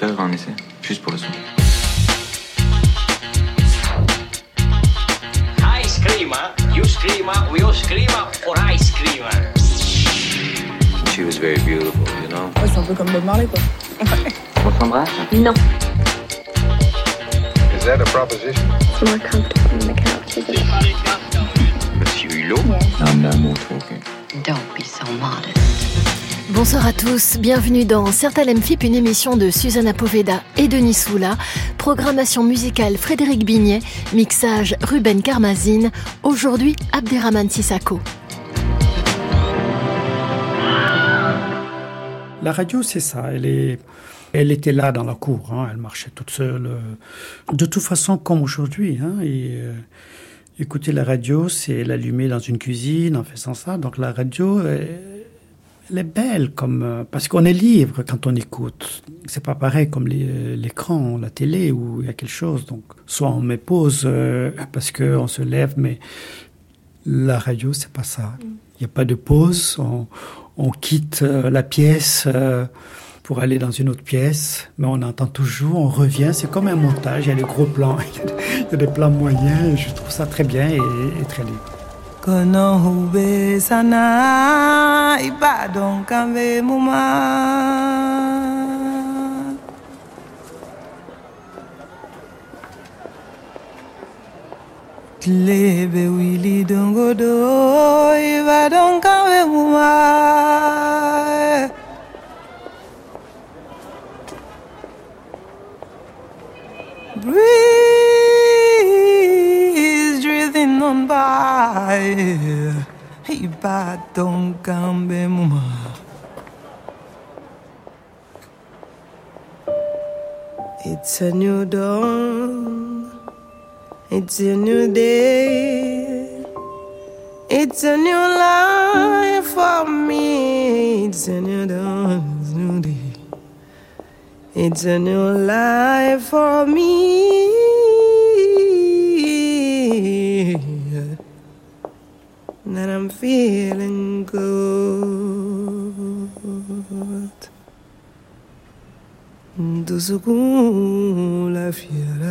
faire un essai, juste pour le son. Ice cream. You scream, we all scream for ice cream. She was very beautiful, you know. Ouais, c'est un peu comme Bob Marley, quoi. On s'embrasse Non, Is that a proposition? it's more comfortable on the couch, isn't it? Monsieur Hulot I'm no more talking. Don't be so modest. Bonsoir à tous, bienvenue dans Certains FIP, une émission de Susanna Poveda et Denis Soula. Programmation musicale Frédéric Bignet, mixage Ruben Karmazine. Aujourd'hui, Abderrahman Sissako. La radio, c'est ça. Elle, est, elle était là dans la cour. hein, Elle marchait toute seule. euh, De toute façon, comme aujourd'hui. hein, euh, écouter la radio, c'est l'allumer dans une cuisine en faisant ça. Donc la radio, euh, elle est belle comme euh, parce qu'on est libre quand on écoute. C'est pas pareil comme euh, l'écran, la télé où il y a quelque chose. Donc soit on met pause euh, parce que on se lève, mais la radio, c'est pas ça. Il n'y a pas de pause. On, on quitte euh, la pièce euh, pour aller dans une autre pièce, mais on entend toujours, on revient. C'est comme un montage. Il y a des gros plans, il y a des- plans moyens. et je trouve ça très bien et, et très libre. Kono hube sana ibadon kambe muma. Tlebe wili dongodo ibadon Ibadon kambe muma. It's a new dawn. It's a new day. It's a new life for me. It's a new dawn. It's a new day. It's a new life for me. And I'm feeling good. Comme la fiera.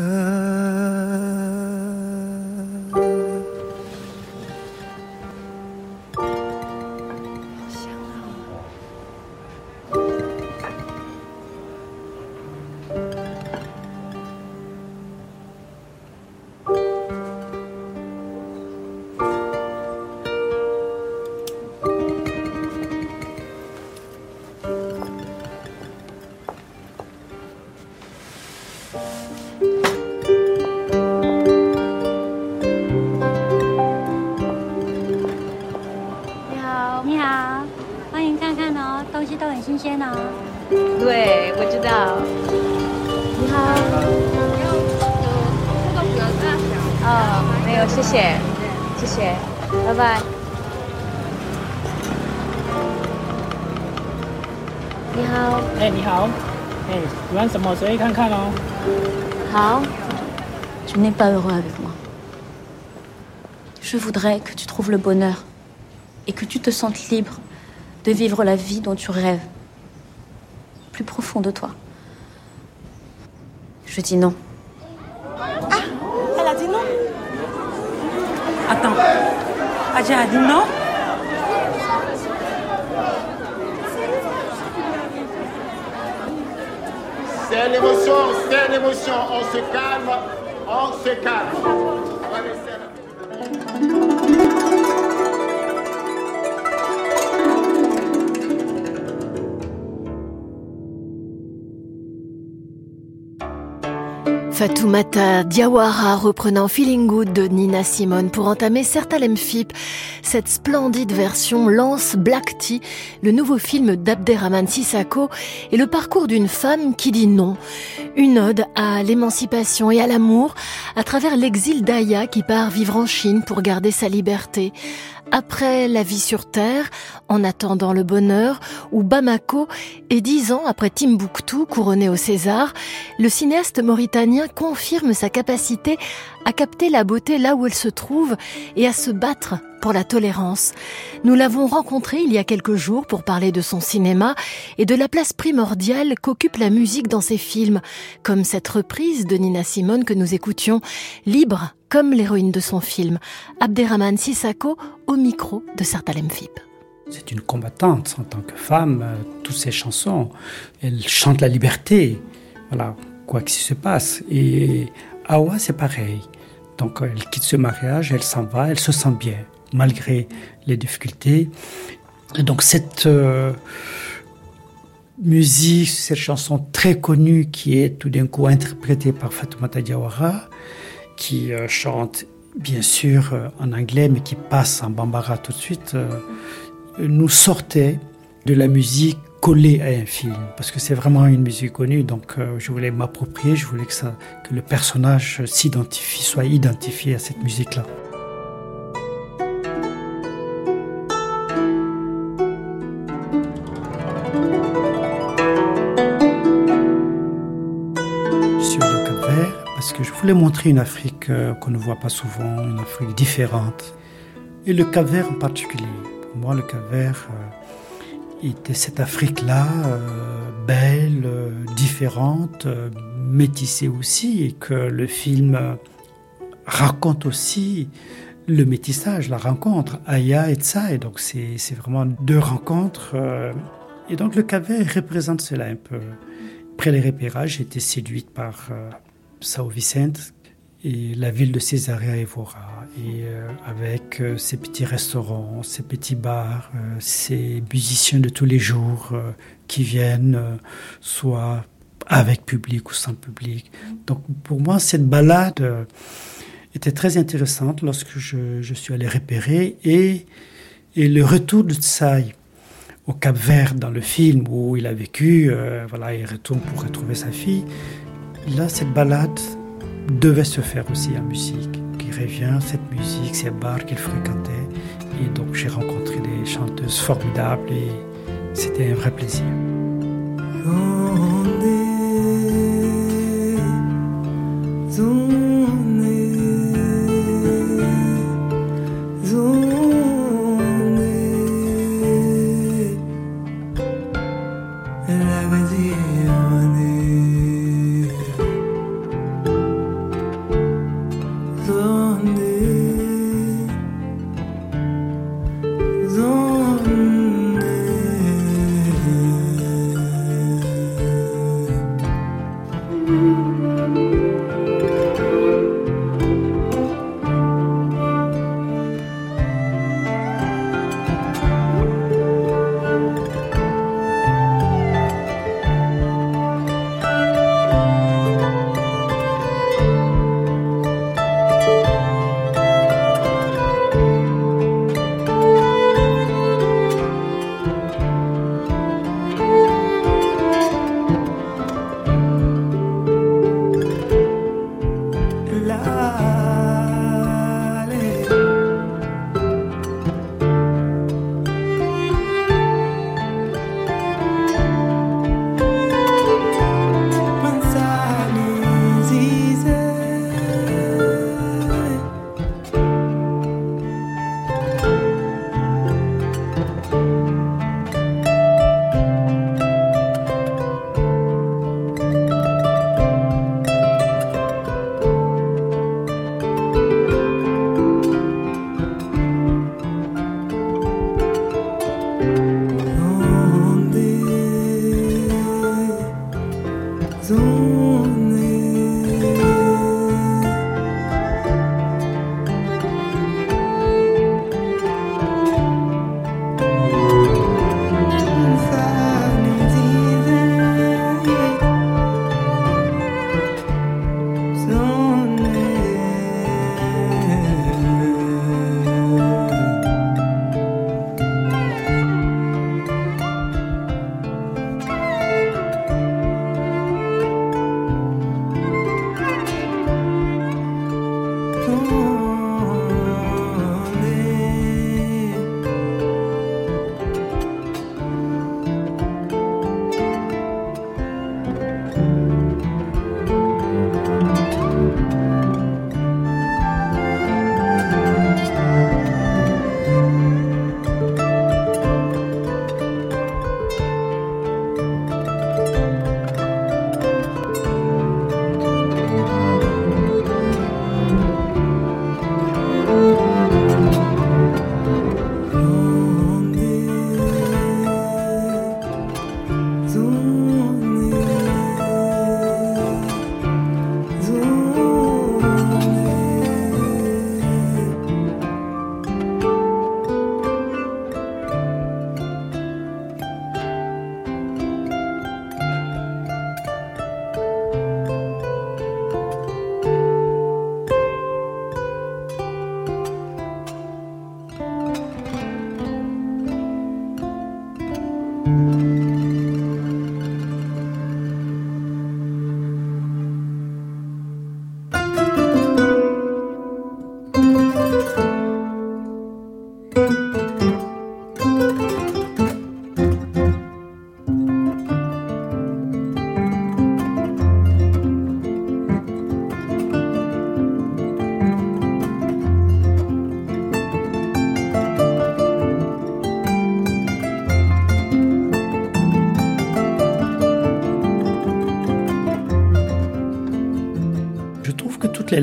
谢谢，谢谢，拜拜。你好。哎、欸，你好。哎、欸，喜欢什么随意看看哦。好。Tu n'es pas heureux avec moi. Je voudrais que tu trouves le bonheur et que tu te sentes libre de vivre la vie dont tu rêves, plus profond de toi. Je dis non. Attends. Adja a dit non C'est l'émotion, c'est l'émotion. On se calme, on se calme. Fatoumata Diawara reprenant Feeling Good de Nina Simone pour entamer Certains FIP. Cette splendide version lance Black Tea, le nouveau film d'Abderrahman Sissako et le parcours d'une femme qui dit non. Une ode à l'émancipation et à l'amour à travers l'exil d'Aya qui part vivre en Chine pour garder sa liberté. Après La vie sur Terre, En attendant le bonheur ou Bamako, et dix ans après Timbuktu, couronné au César, le cinéaste mauritanien confirme sa capacité à capter la beauté là où elle se trouve et à se battre pour la tolérance. Nous l'avons rencontré il y a quelques jours pour parler de son cinéma et de la place primordiale qu'occupe la musique dans ses films, comme cette reprise de Nina Simone que nous écoutions, libre comme l'héroïne de son film, Abderrahman Sissako au micro de Sartalem Fip. C'est une combattante en tant que femme. Euh, toutes ses chansons, elle chante la liberté. Voilà, quoi qu'il se passe. Et Awa, c'est pareil. Donc, elle quitte ce mariage, elle s'en va, elle se sent bien, malgré les difficultés. Et donc, cette euh, musique, cette chanson très connue qui est tout d'un coup interprétée par Fatoumata Diawara, qui euh, chante bien sûr euh, en anglais, mais qui passe en bambara tout de suite, nous sortait de la musique collée à un film, parce que c'est vraiment une musique connue, donc je voulais m'approprier, je voulais que, ça, que le personnage s'identifie, soit identifié à cette musique-là. Montrer une Afrique euh, qu'on ne voit pas souvent, une Afrique différente. Et le cap en particulier. Pour moi, le cap euh, était cette Afrique-là, euh, belle, différente, métissée aussi, et que le film raconte aussi le métissage, la rencontre, Aya et Tsa. Et donc, c'est vraiment deux rencontres. et donc, le cap représente cela un peu. Après les repérages, été séduite par Sao Vicente et la ville de Césarea Evora. Et euh, avec euh, ses petits restaurants, ses petits bars, euh, ses musiciens de tous les jours qui viennent, soit avec public ou sans public. Donc pour moi, cette balade était très intéressante lorsque je, je, suis allé repérer et, et le retour de Tsai au Cap Vert dans le film où il a vécu, voilà, il retourne pour retrouver sa fille. Là, cette balade devait se faire aussi en musique, qui revient, cette musique, ces bars qu'il fréquentait. Et donc, j'ai rencontré des chanteuses formidables et c'était un vrai plaisir.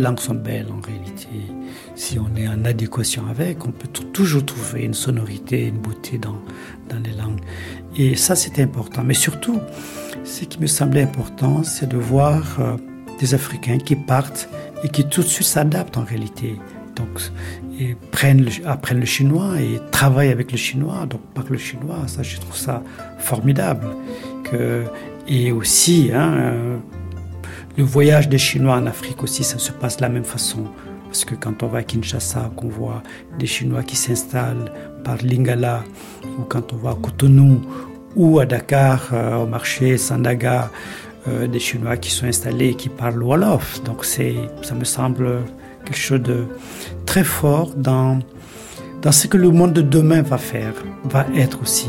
Langues sont belles en réalité. Si on est en adéquation avec, on peut toujours trouver une sonorité, une beauté dans, dans les langues. Et ça, c'est important. Mais surtout, ce qui me semblait important, c'est de voir euh, des Africains qui partent et qui tout de suite s'adaptent en réalité. Donc, et prennent le, apprennent le chinois et travaillent avec le chinois, donc parlent le chinois. Ça, je trouve ça formidable. Que, et aussi, hein, euh, le voyage des Chinois en Afrique aussi, ça se passe de la même façon. Parce que quand on va à Kinshasa, qu'on voit des Chinois qui s'installent par Lingala, ou quand on va à Cotonou, ou à Dakar, euh, au marché Sandaga, euh, des Chinois qui sont installés et qui parlent Wolof. Donc ça me semble quelque chose de très fort dans ce que le monde de demain va faire, va être aussi.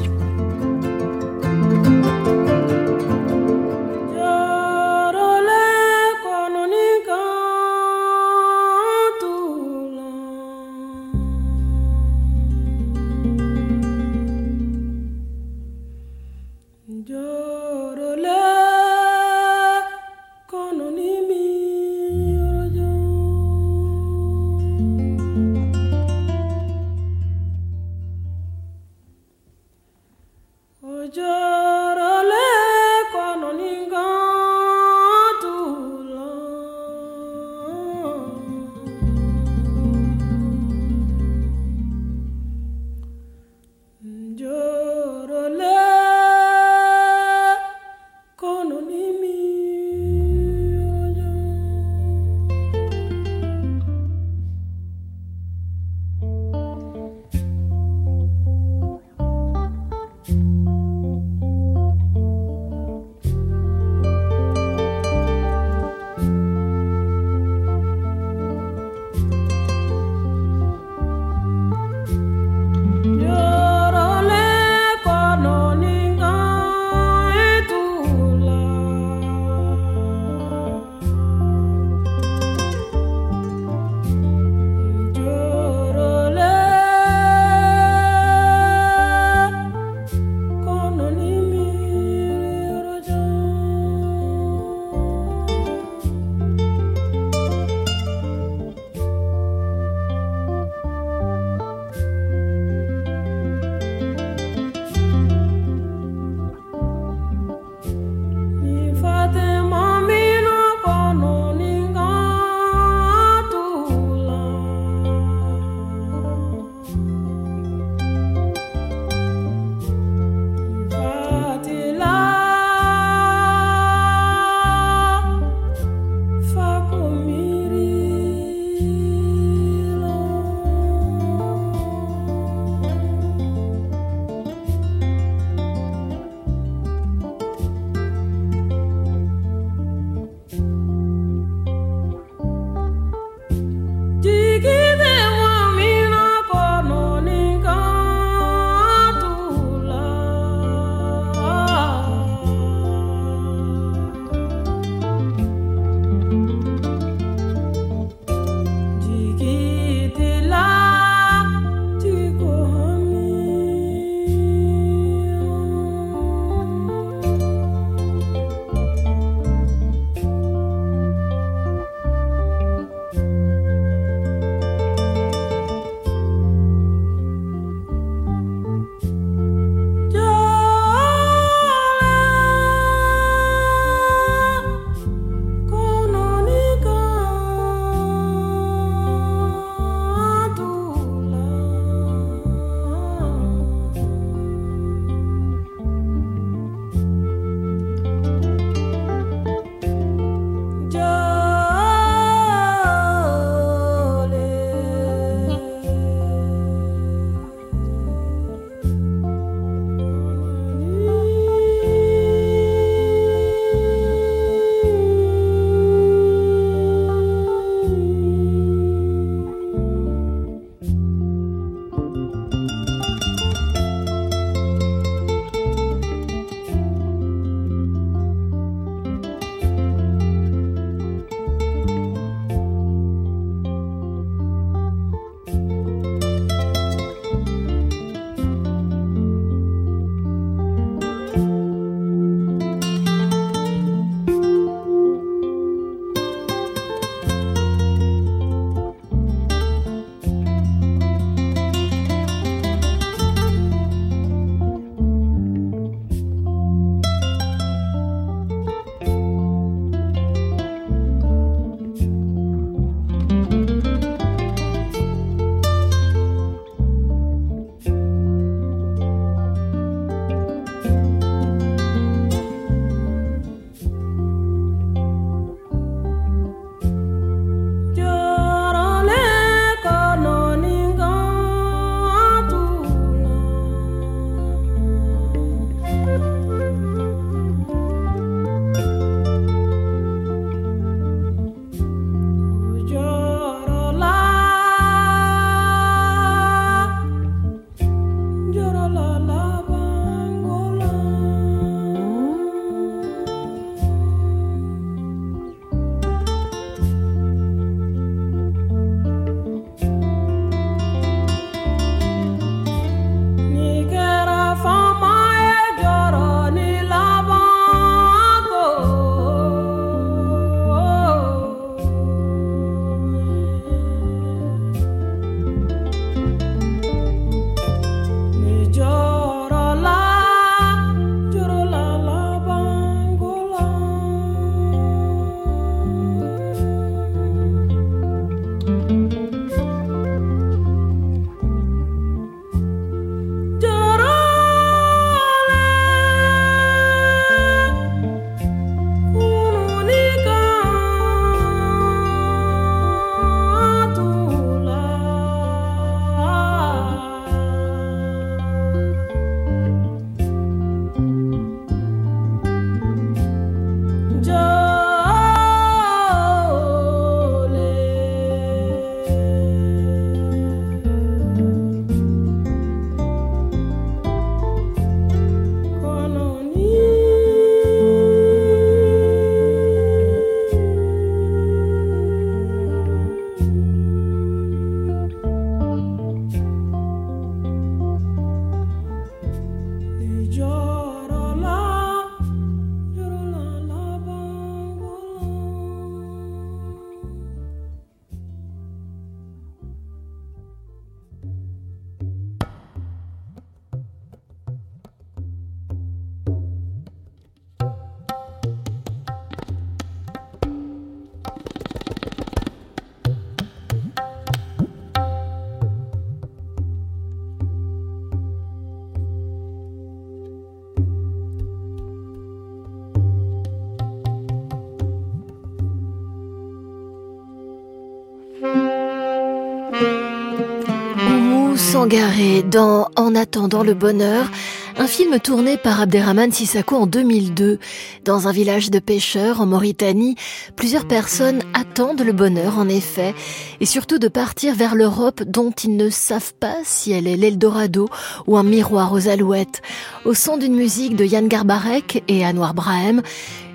Dans En attendant le bonheur, un film tourné par Abderrahman Sissako en 2002. Dans un village de pêcheurs en Mauritanie, plusieurs personnes attendent le bonheur en effet, et surtout de partir vers l'Europe dont ils ne savent pas si elle est l'Eldorado ou un miroir aux alouettes. Au son d'une musique de Yann Garbarek et Anwar Brahem,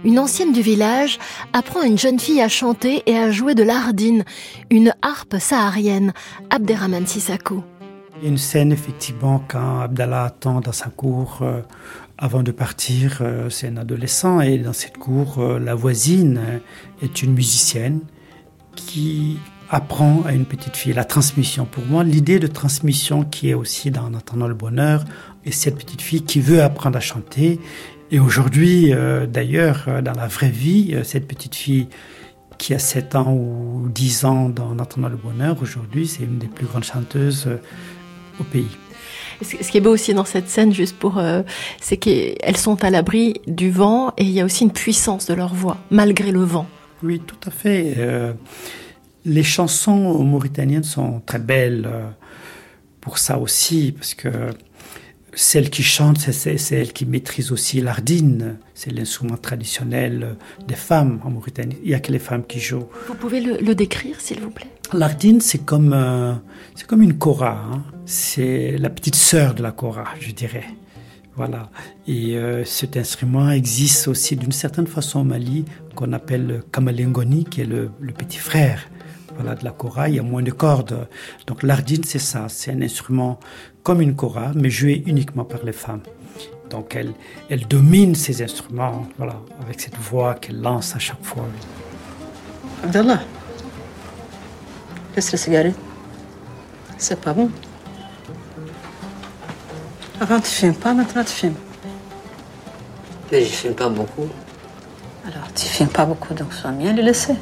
une ancienne du village apprend à une jeune fille à chanter et à jouer de l'ardine, une harpe saharienne, Abderrahman Sissako. Il y a une scène, effectivement, quand Abdallah attend dans sa cour euh, avant de partir. Euh, c'est un adolescent et dans cette cour, euh, la voisine est une musicienne qui apprend à une petite fille la transmission. Pour moi, l'idée de transmission qui est aussi dans En attendant le bonheur, et cette petite fille qui veut apprendre à chanter. Et aujourd'hui, d'ailleurs, dans la vraie vie, cette petite fille qui a 7 ans ou 10 ans dans En attendant le bonheur, aujourd'hui, c'est une des plus grandes chanteuses au pays. Ce qui est beau aussi dans cette scène, juste pour, euh, c'est qu'elles sont à l'abri du vent et il y a aussi une puissance de leur voix, malgré le vent. Oui, tout à fait. Euh, les chansons mauritaniennes sont très belles euh, pour ça aussi, parce que celle qui chante, c'est celle qui maîtrise aussi l'ardine. C'est l'instrument traditionnel des femmes en Mauritanie. Il n'y a que les femmes qui jouent. Vous pouvez le, décrire, s'il vous plaît? L'ardine, c'est comme, euh, c'est comme une kora. Hein. C'est la petite sœur de la kora, je dirais. Voilà. Et euh, cet instrument existe aussi d'une certaine façon au Mali, qu'on appelle kamalengoni, qui est le, le petit frère voilà, de la kora, il y a moins de cordes. Donc l'ardine, c'est ça, c'est un instrument comme une kora, mais joué uniquement par les femmes. Donc elle, elle domine ces instruments, voilà, avec cette voix qu'elle lance à chaque fois. Abdallah, laisse la cigarette. C'est pas bon. Avant, tu filmes pas, maintenant, tu filmes. Mais je filme pas beaucoup. Alors, tu filmes pas beaucoup, donc sois bien le laisser.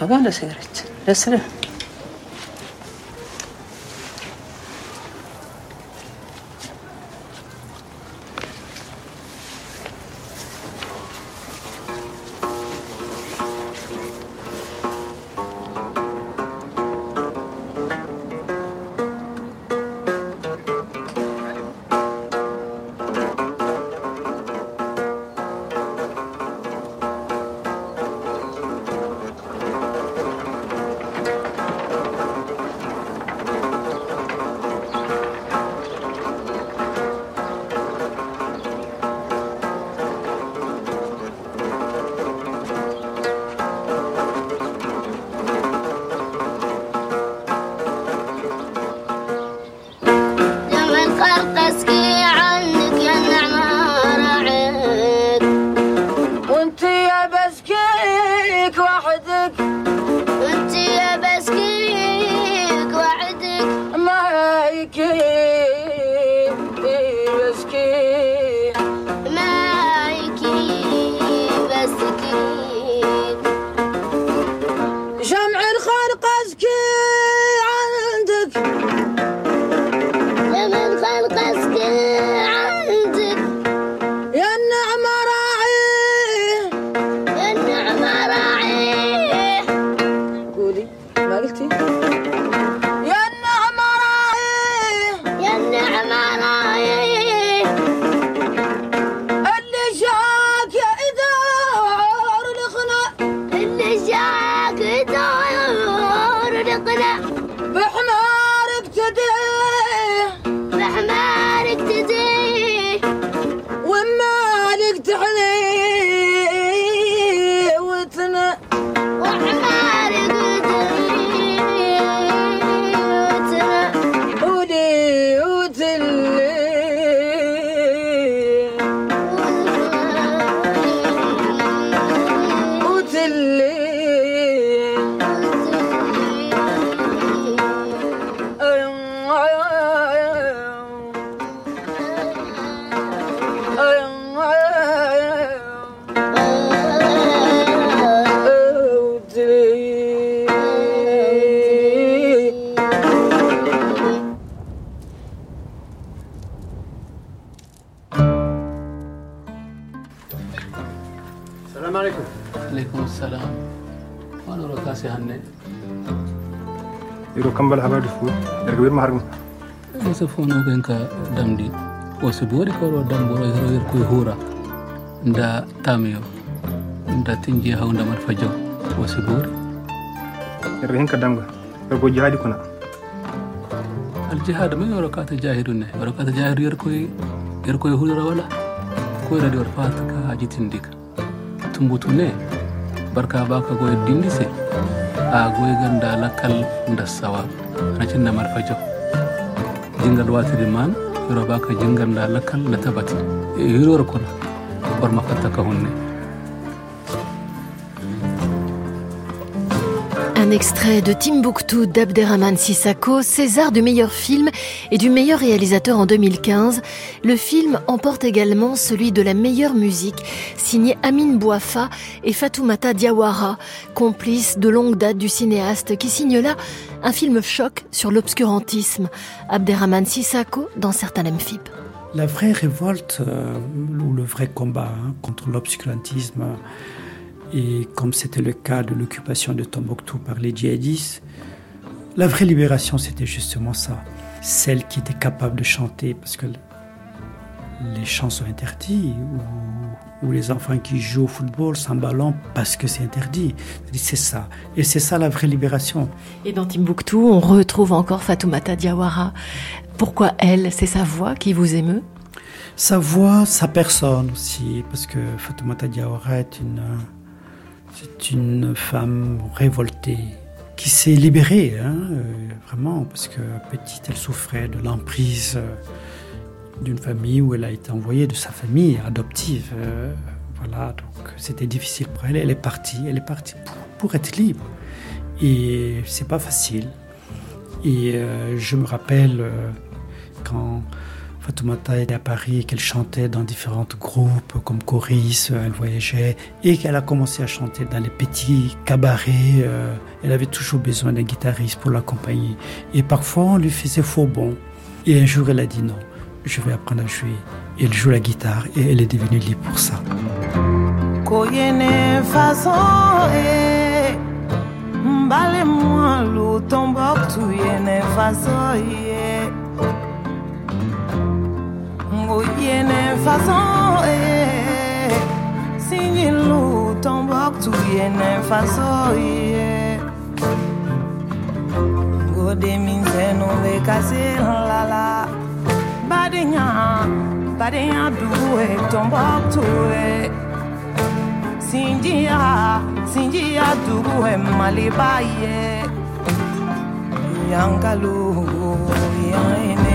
Babam da severdi. du. kambal habaru fuu erga ɓe mahargo e so fof no ɓen ka damdi o so boori kawɗo damboro hero yer koye huura nda tamiyo nda tinji haw ndamat fa jaw o so boori erga hen ka damga ergo jaadi kona aljihad min oɗo kata jahiru ne. Oɗo kata jahiru yer koye yer koye huura wala koyrade oɗo fata ka hajitindika tumbutu ne. Barka baka goye dindise agwe ganda lakkal ndassawa anachin da marfajo jingal wati diman yoro baka jingal da lakkal na tabati yoro kona bar mafatta ka hunne Un extrait de Timbuktu d'Abderrahman Sissako, César du meilleur film et du meilleur réalisateur en 2015. Le film emporte également celui de la meilleure musique, signé Amin Bouafa et Fatoumata Diawara, complices de longue date du cinéaste, qui signe là un film choc sur l'obscurantisme. Abderrahman Sissako dans certains LMFIP. La vraie révolte euh, ou le vrai combat hein, contre l'obscurantisme, et comme c'était le cas de l'occupation de Tombouctou par les djihadistes, la vraie libération c'était justement ça. Celle qui était capable de chanter, parce que les chants sont interdits, ou, ou les enfants qui jouent au football sans ballon parce que c'est interdit. C'est ça. Et c'est ça la vraie libération. Et dans Timbuktu, on retrouve encore Fatoumata Diawara. Pourquoi elle? C'est sa voix qui vous émeut? Sa voix, sa personne aussi, parce que Fatoumata Diawara est une, c'est une femme révoltée qui s'est libérée, hein, euh, vraiment, parce que petite, elle souffrait de l'emprise euh, d'une famille où elle a été envoyée de sa famille adoptive. euh, voilà, donc c'était difficile pour elle. Elle est partie, elle est partie pour, pour être libre. Et c'est pas facile. Et je me rappelle quand Fatoumata était à Paris, qu'elle chantait dans différents groupes comme Coris, euh, elle voyageait, et qu'elle a commencé à chanter dans les petits cabarets. euh, elle avait toujours besoin d'un guitariste pour l'accompagner. Et parfois, on lui faisait faux bon. Et un jour, elle a dit non, je vais apprendre à jouer. Et elle joue la guitare, et elle est devenue libre pour ça. bongo yene façon eh. Signe lu tomboktu yene façon eh. Gode min zeno ve kase la la. Badenya badenya duwe tomboktu eh, eh. sinjia sinjia duwe eh, malibaye yankalu yanene.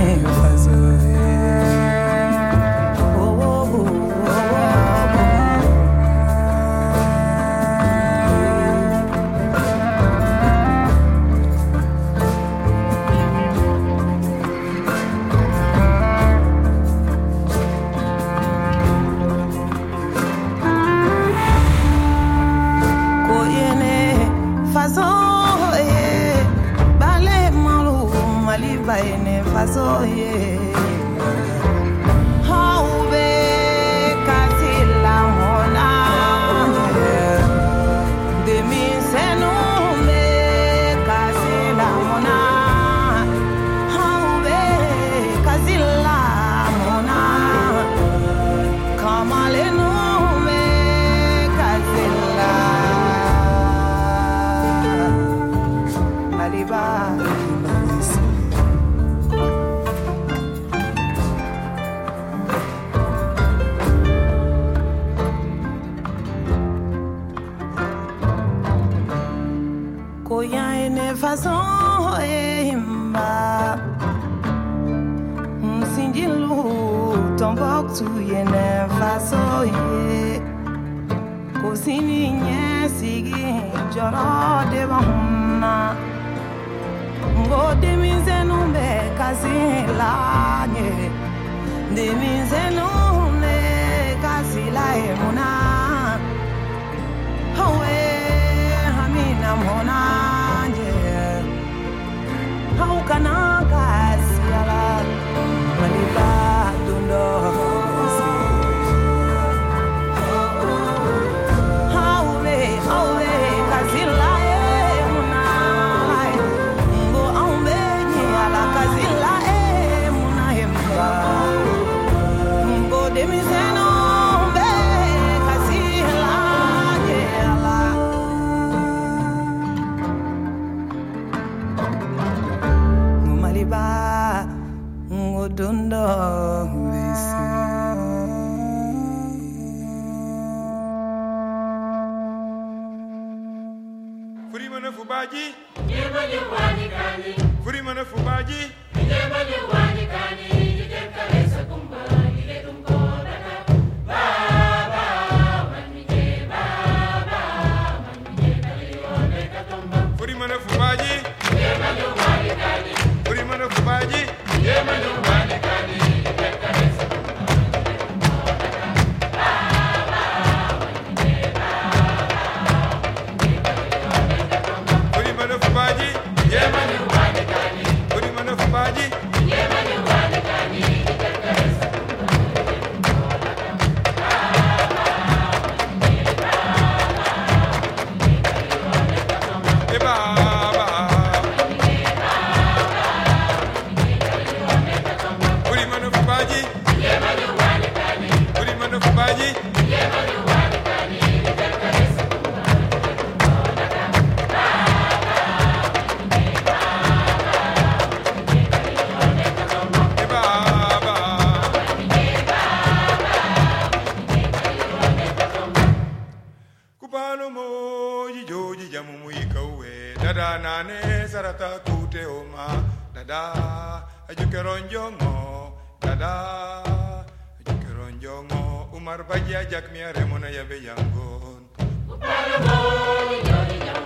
kironjongo dada kironjongo umar bagia ajak miare mona yabe yangon. Umar mo ni jori jam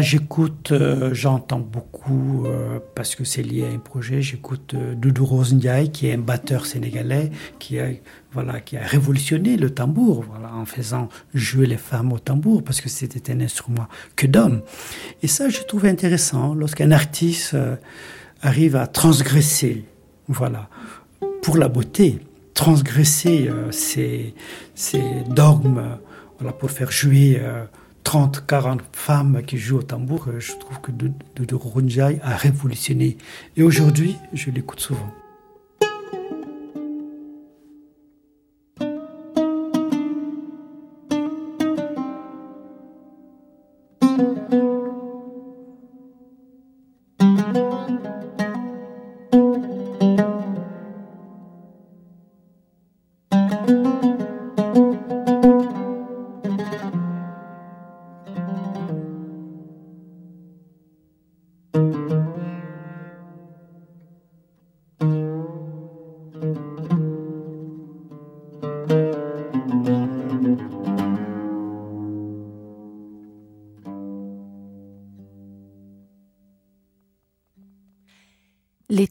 J'écoute, euh, j'entends beaucoup, euh, parce que c'est lié à un projet, j'écoute euh, Doudou Rose Ndiaye, qui est un batteur sénégalais, qui a, voilà, qui a révolutionné le tambour, voilà, en faisant jouer les femmes au tambour, parce que c'était un instrument que d'hommes. Et ça, je trouve intéressant, lorsqu'un artiste euh, arrive à transgresser, voilà, pour la beauté, transgresser ces, ces dogmes, voilà, pour faire jouer 30, 40 femmes qui jouent au tambour, euh, je trouve que Doudou Runjai a révolutionné. Et aujourd'hui, je l'écoute souvent.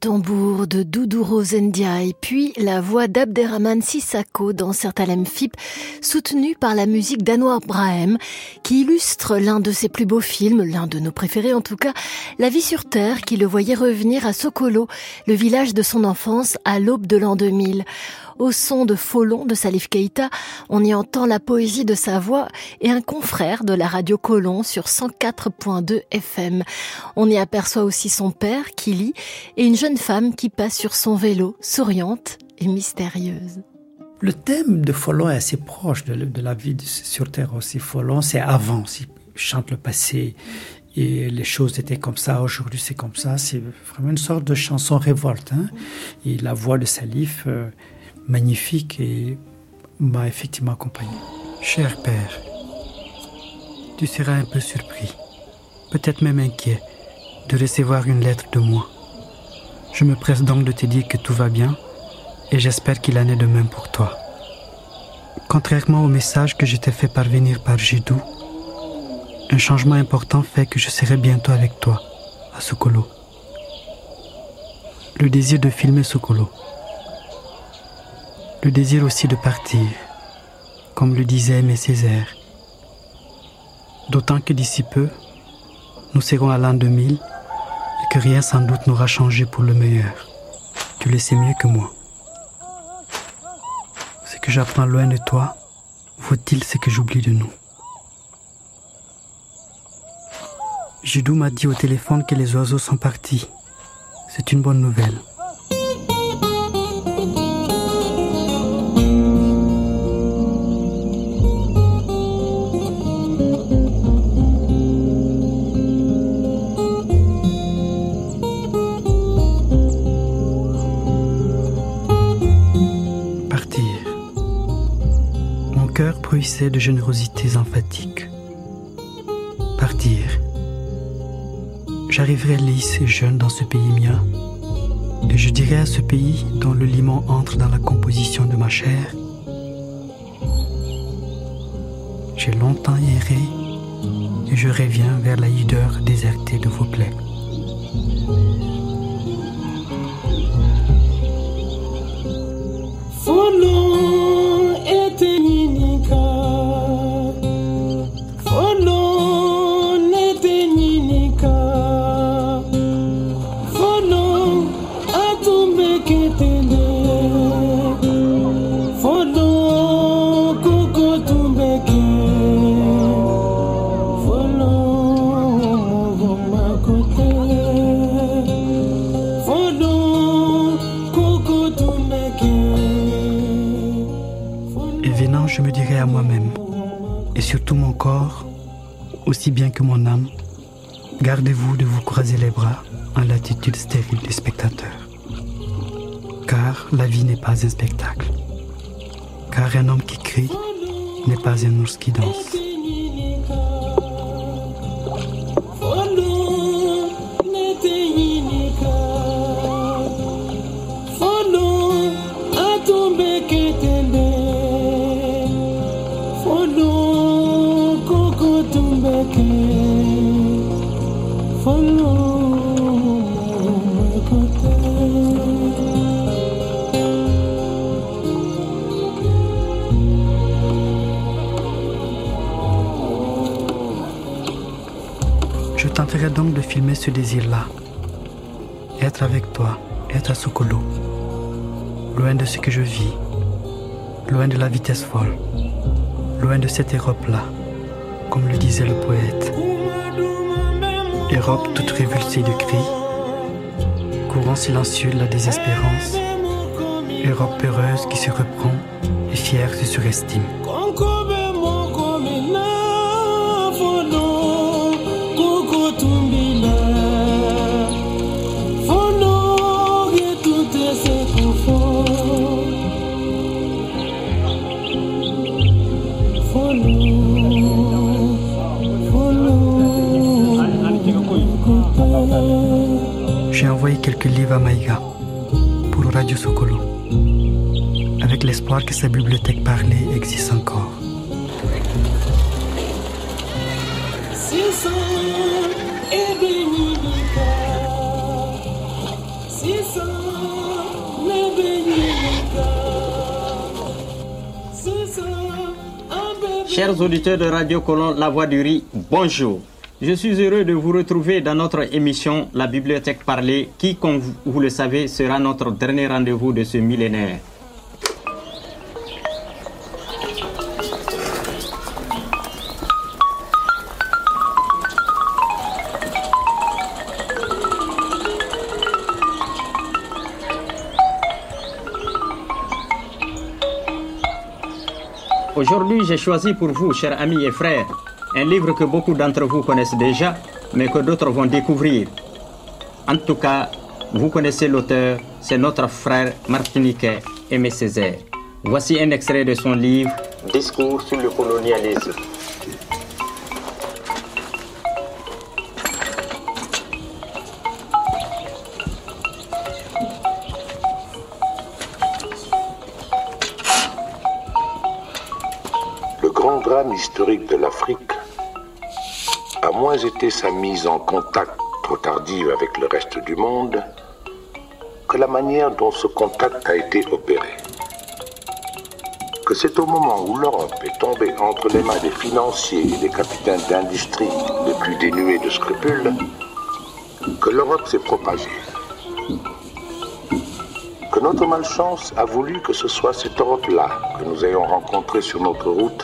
Les tambours de Doudou Rosendiaï, puis la voix d'Abderrahman Sissako dans Sertalem Fip, soutenue par la musique d'Anwar Brahem, qui illustre l'un de ses plus beaux films, l'un de nos préférés en tout cas, La vie sur Terre, qui le voyait revenir à Sokolo, le village de son enfance, à l'aube de l'an 2000. Au son de Folon de Salif Keita, on y entend la poésie de sa voix et un confrère de la radio Colon sur 104.2 FM. On y aperçoit aussi son père qui lit et une jeune femme qui passe sur son vélo, souriante et mystérieuse. Le thème de Folon est assez proche de, la vie sur Terre aussi. Folon, c'est avant, il chante le passé et les choses étaient comme ça, aujourd'hui c'est comme ça. C'est vraiment une sorte de chanson révolte. Hein? Et la voix de Salif, euh, magnifique, et m'a effectivement accompagné. Cher père, tu seras un peu surpris, peut-être même inquiet, de recevoir une lettre de moi. Je me presse donc de te dire que tout va bien et j'espère qu'il en est de même pour toi. Contrairement au message que je t'ai fait parvenir par Jidou, un changement important fait que je serai bientôt avec toi, à Sokolo. Le désir de filmer Sokolo. Le désir aussi de partir, comme le disait Aimé Césaire. D'autant que d'ici peu, nous serons à l'an 2000 et que rien sans doute n'aura changé pour le meilleur. Tu le sais mieux que moi. Ce que j'apprends loin de toi, vaut-il ce que j'oublie de nous? Jidou m'a dit au téléphone que les oiseaux sont partis. C'est une bonne nouvelle. Générosités emphatiques. Partir. J'arriverai lisse et jeune dans ce pays mien, et je dirai à ce pays dont le limon entre dans la composition de ma chair, j'ai longtemps erré et je reviens vers la hideur désertée de vos plaies. Aussi bien que mon âme, gardez-vous de vous croiser les bras en l'attitude stérile des spectateurs. Car la vie n'est pas un spectacle. Car un homme qui crie n'est pas un ours qui danse. Ce désir-là. Être avec toi, être à Sokolo, loin de ce que je vis, loin de la vitesse folle, loin de cette Europe-là, comme le disait le poète. Europe toute révulsée de cris, courant silencieux de la désespérance, Europe peureuse qui se reprend et fière se surestime. Quelques livres à Maïga pour Radio Sokolo, avec l'espoir que sa bibliothèque parlée existe encore. Chers auditeurs de Radio Colon La Voix du Riz, bonjour. Je suis heureux de vous retrouver dans notre émission La Bibliothèque Parlée, qui, comme vous le savez, sera notre dernier rendez-vous de ce millénaire. Aujourd'hui, j'ai choisi pour vous, chers amis et frères, un livre que beaucoup d'entre vous connaissent déjà, mais que d'autres vont découvrir. En tout cas, vous connaissez l'auteur, c'est notre frère martiniquais Aimé Césaire. Voici un extrait de son livre Discours sur le colonialisme. Sa mise en contact trop tardive avec le reste du monde que la manière dont ce contact a été opéré. Que c'est au moment où l'Europe est tombée entre les mains des financiers et des capitaines d'industrie les plus dénués de scrupules que l'Europe s'est propagée. Que notre malchance a voulu que ce soit cette Europe-là que nous ayons rencontrée sur notre route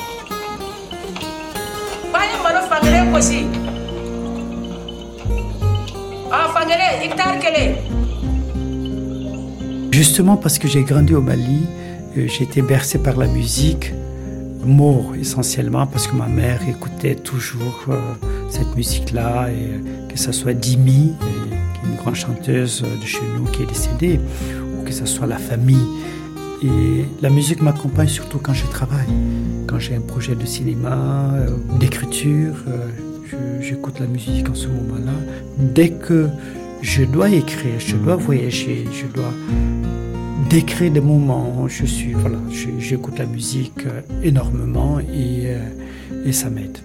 kelen Justement parce que j'ai grandi au Mali, euh, j'ai été bercé par la musique, mort essentiellement parce que ma mère écoutait toujours euh, cette musique-là, et que ce soit Dimi, euh, une grande chanteuse de chez nous qui est décédée, ou que ce soit la famille. Et la musique m'accompagne surtout quand je travaille, quand j'ai un projet de cinéma, euh, d'écriture, euh, j'écoute la musique en ce moment-là. Dès que je dois écrire, je dois voyager, je dois décrire des moments, je suis, voilà, j'écoute la musique euh, énormément et ça m'aide.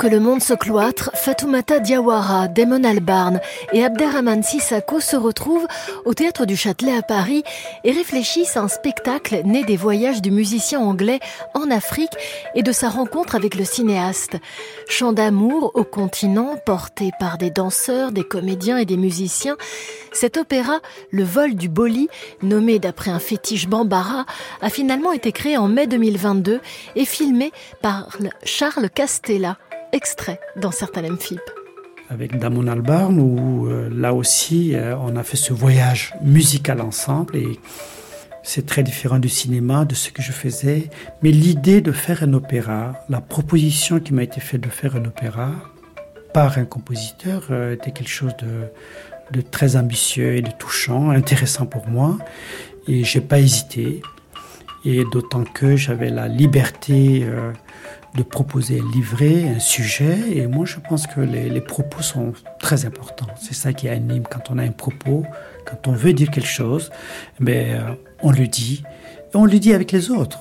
Que le monde se cloître, Fatoumata Diawara, Damon Albarn et Abderrahman Sissako se retrouvent au Théâtre du Châtelet à Paris et réfléchissent à un spectacle né des voyages du musicien anglais en Afrique et de sa rencontre avec le cinéaste. Chant d'amour au continent porté par des danseurs, des comédiens et des musiciens, cet opéra, Le vol du Boli, nommé d'après un fétiche Bambara, a finalement été créé en mai 2022 et filmé par Charles Castella, extrait dans certains Lemphip. avec Damon Albarn où euh, là aussi euh, on a fait ce voyage musical ensemble et c'est très différent du cinéma, de ce que je faisais. Mais l'idée de faire un opéra, la proposition qui m'a été faite de faire un opéra par un compositeur euh, était quelque chose de, très ambitieux et de touchant, intéressant pour moi. Et j'ai pas hésité. Et d'autant que j'avais la liberté de proposer un livret, un sujet. Et moi, je pense que les, les propos sont très importants. C'est ça qui anime quand on a un propos, quand on veut dire quelque chose, mais euh, on le dit. Et on le dit avec les autres.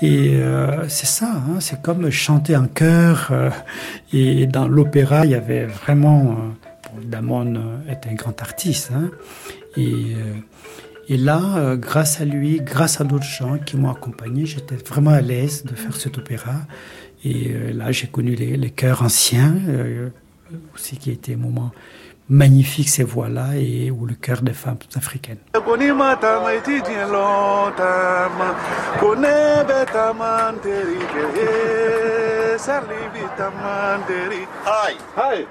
Et euh, c'est ça, hein, c'est comme chanter en chœur. euh, et dans l'opéra, il y avait vraiment. Damon est un grand artiste. hein, et, et là, grâce à lui, grâce à d'autres gens qui m'ont accompagné, j'étais vraiment à l'aise de faire cet opéra. Et euh, là, j'ai connu les, les chœurs anciens, euh, aussi qui était un moment magnifique, ces voix-là, et où le chœur des femmes africaines. Hi. Hi.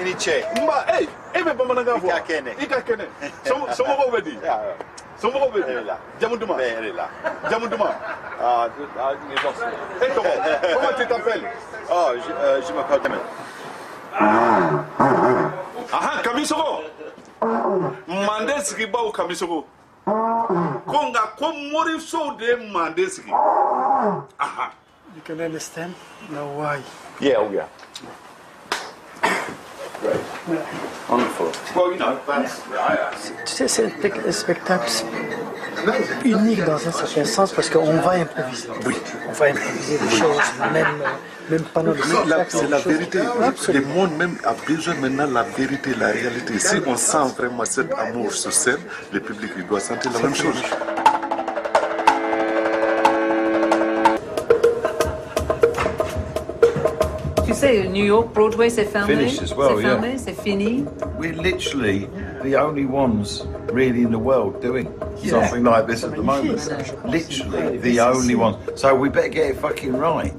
ini cɛ nba ee e bɛ bamanankan fɔ i ka kɛnɛ i ka kɛnɛ somɔgɔw bɛ di somɔgɔw bɛ di jamu duman bɛɛ yɛrɛ la jamu duman aa e tɔgɔ comment tu t'appelles oh je, euh, je m'appelle Demain aha kamisogo manden sigibaw kamisogo ko nka ko morisow de mande sigi aha. You can understand. Now why? Yeah oh, we are. Wonderful well you know that's Tu sais, c'est un spec- un spectacle unique dans un certain sens parce qu'on va improviser. Oui. On va improviser des choses, même, euh, même la- spectacle. c'est la vérité. Le monde même a besoin maintenant de la vérité, la réalité. Si on sent vraiment cet amour sur scène, le public il doit sentir la même chose. Tu sais, New York, Broadway, c'est fermé. Finished as well, c'est yeah. fermé, c'est fini. We're literally the only ones really in the world doing Yeah. something like this at the moment. Literally the only ones. So we better get it fucking right.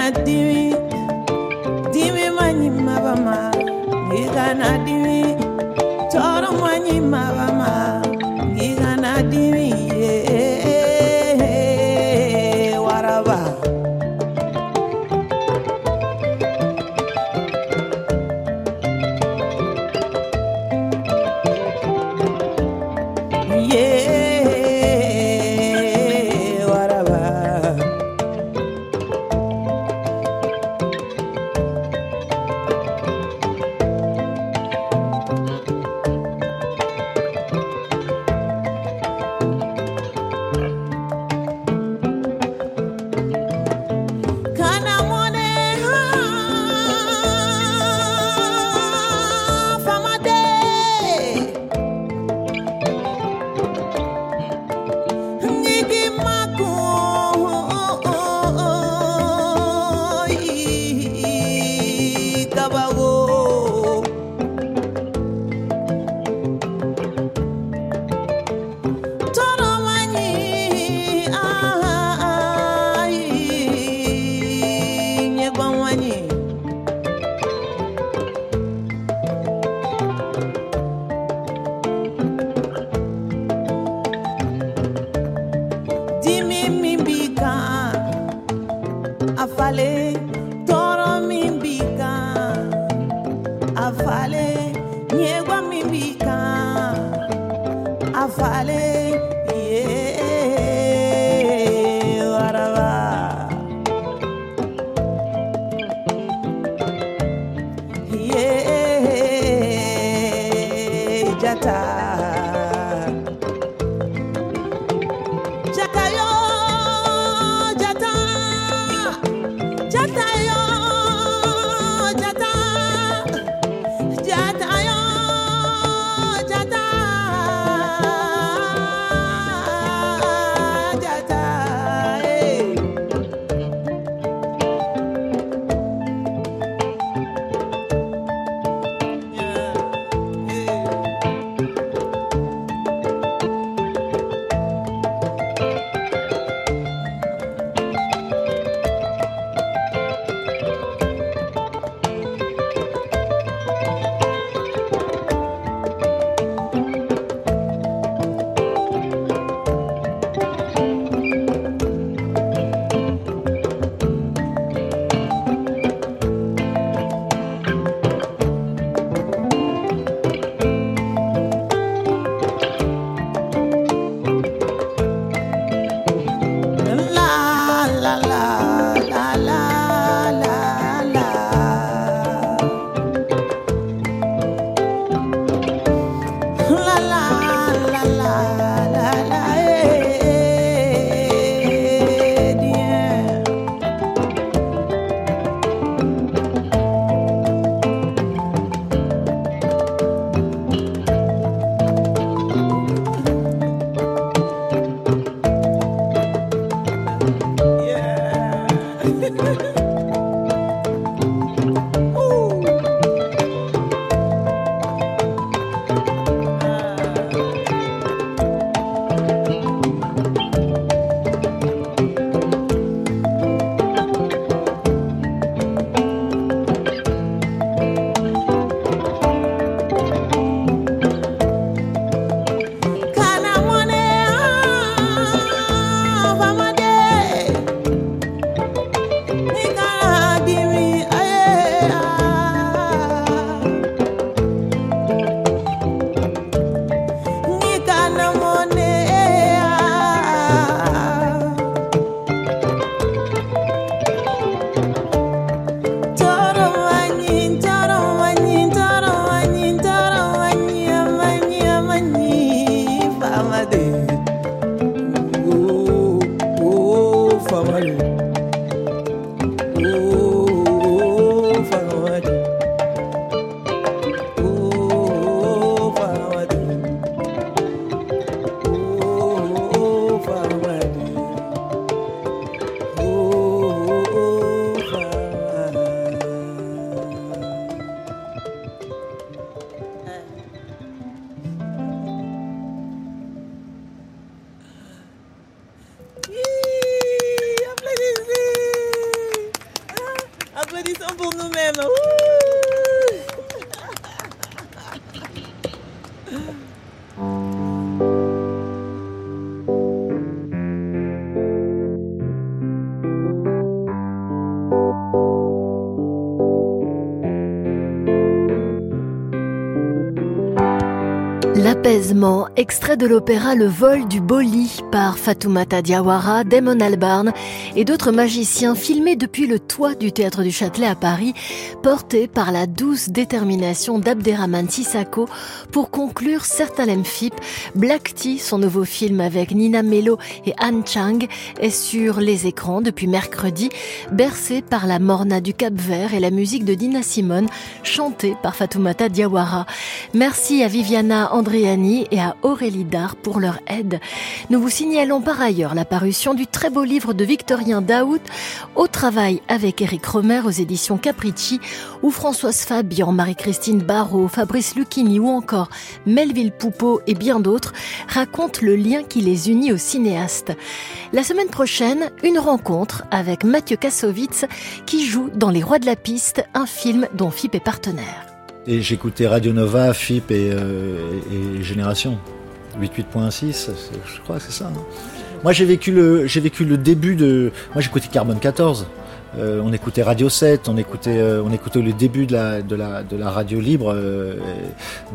nadimi yeah. L'apaisement, extrait de l'opéra Le vol du Boli par Fatoumata Diawara, Damon Albarn et d'autres magiciens filmés depuis le toit du théâtre du Châtelet à Paris, porté par la douce détermination d'Abderrahman Sissako pour conclure Certains Fip. Black Tea, son nouveau film avec Nina Melo et Anne Chang, est sur les écrans depuis mercredi, bercé par la morna du Cap Vert et la musique de Dina Simone, chantée par Fatoumata Diawara. Merci à Viviana Andriani et à Aurélie Dard pour leur aide. Nous vous signalons par ailleurs la parution du très beau livre de Victorien Daoud, Au travail avec Eric Romer aux éditions Capricci, où Françoise Fabian, Marie-Christine Barrault, Fabrice Lucchini ou encore Melville Poupeau et bien d'autres racontent le lien qui les unit aux cinéastes. La semaine prochaine, une rencontre avec Mathieu Kassovitz qui joue dans Les Rois de la Piste, un film dont FIP est partenaire. Et j'écoutais Radio Nova, FIP et, euh, et Génération. 88.6, je crois que c'est ça. hein. Moi j'ai vécu le j'ai vécu le début de moi j'écoutais Carbone 14. Euh, on écoutait Radio 7, on écoutait euh, on écoutait le début de la de la de la radio libre euh,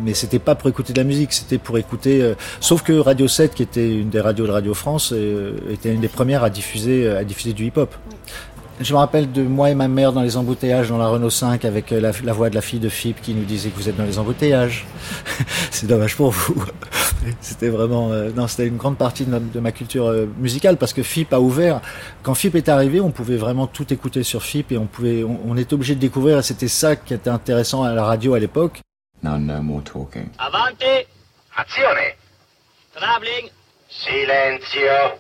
mais c'était pas pour écouter de la musique, c'était pour écouter sauf que Radio 7 qui était une des radios de Radio France était une des premières à diffuser à diffuser du hip-hop. Je me rappelle de moi et ma mère dans les embouteillages dans la Renault 5 avec euh, la, la voix de la fille de Philippe qui nous disait que vous êtes dans les embouteillages. C'est dommage pour vous. C'était vraiment, euh, non, c'était une grande partie de, notre- de ma culture euh, musicale parce que FIP a ouvert. Quand FIP est arrivé, on pouvait vraiment tout écouter sur FIP et on pouvait, on, on était obligé de découvrir. et C'était ça qui était intéressant à la radio à l'époque. Now, no more talking. Avanti. Azione. Traveling. Silenzio.